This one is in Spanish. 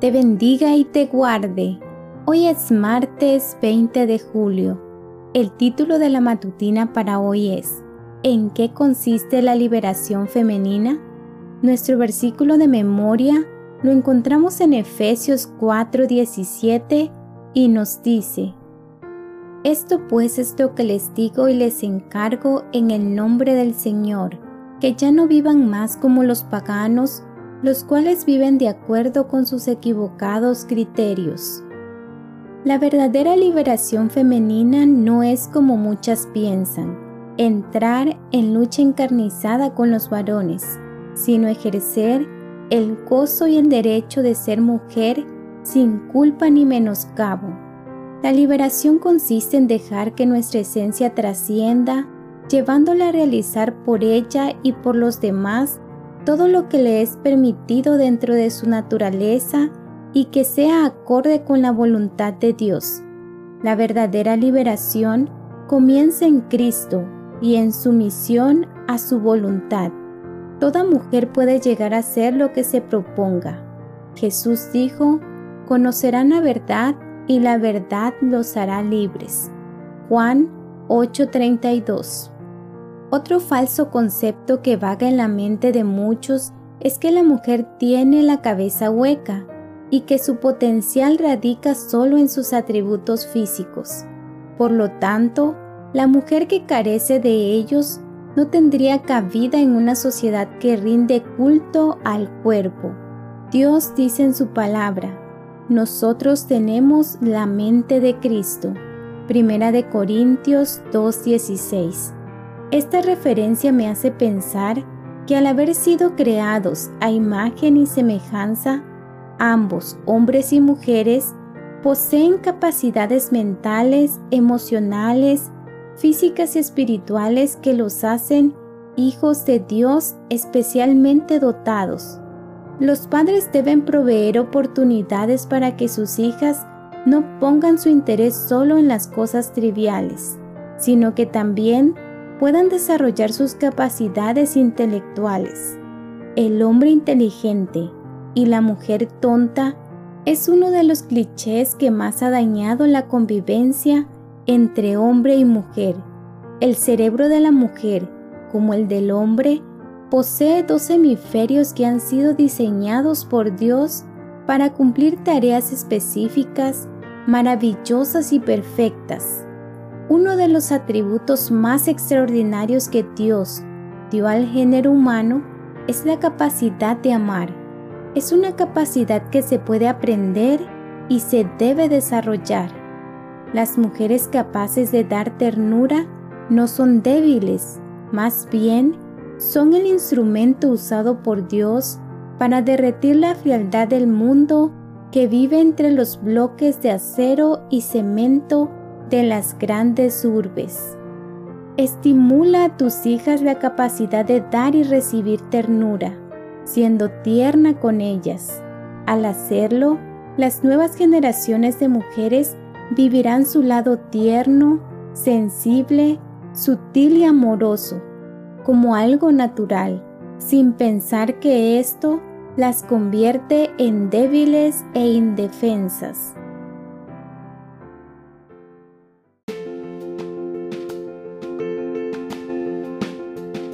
te bendiga y te guarde. Hoy es martes 20 de julio. El título de la matutina para hoy es ¿En qué consiste la liberación femenina? Nuestro versículo de memoria lo encontramos en Efesios 4:17 y nos dice, Esto pues es lo que les digo y les encargo en el nombre del Señor, que ya no vivan más como los paganos, los cuales viven de acuerdo con sus equivocados criterios. La verdadera liberación femenina no es como muchas piensan, entrar en lucha encarnizada con los varones, sino ejercer el gozo y el derecho de ser mujer sin culpa ni menoscabo. La liberación consiste en dejar que nuestra esencia trascienda, llevándola a realizar por ella y por los demás todo lo que le es permitido dentro de su naturaleza y que sea acorde con la voluntad de Dios. La verdadera liberación comienza en Cristo y en sumisión a su voluntad. Toda mujer puede llegar a ser lo que se proponga. Jesús dijo, conocerán la verdad y la verdad los hará libres. Juan 8:32 otro falso concepto que vaga en la mente de muchos es que la mujer tiene la cabeza hueca y que su potencial radica solo en sus atributos físicos. Por lo tanto, la mujer que carece de ellos no tendría cabida en una sociedad que rinde culto al cuerpo. Dios dice en su palabra, nosotros tenemos la mente de Cristo. Primera de Corintios 2:16. Esta referencia me hace pensar que al haber sido creados a imagen y semejanza, ambos, hombres y mujeres, poseen capacidades mentales, emocionales, físicas y espirituales que los hacen hijos de Dios especialmente dotados. Los padres deben proveer oportunidades para que sus hijas no pongan su interés solo en las cosas triviales, sino que también puedan desarrollar sus capacidades intelectuales. El hombre inteligente y la mujer tonta es uno de los clichés que más ha dañado la convivencia entre hombre y mujer. El cerebro de la mujer, como el del hombre, posee dos hemisferios que han sido diseñados por Dios para cumplir tareas específicas, maravillosas y perfectas. Uno de los atributos más extraordinarios que Dios dio al género humano es la capacidad de amar. Es una capacidad que se puede aprender y se debe desarrollar. Las mujeres capaces de dar ternura no son débiles, más bien son el instrumento usado por Dios para derretir la frialdad del mundo que vive entre los bloques de acero y cemento de las grandes urbes. Estimula a tus hijas la capacidad de dar y recibir ternura, siendo tierna con ellas. Al hacerlo, las nuevas generaciones de mujeres vivirán su lado tierno, sensible, sutil y amoroso, como algo natural, sin pensar que esto las convierte en débiles e indefensas.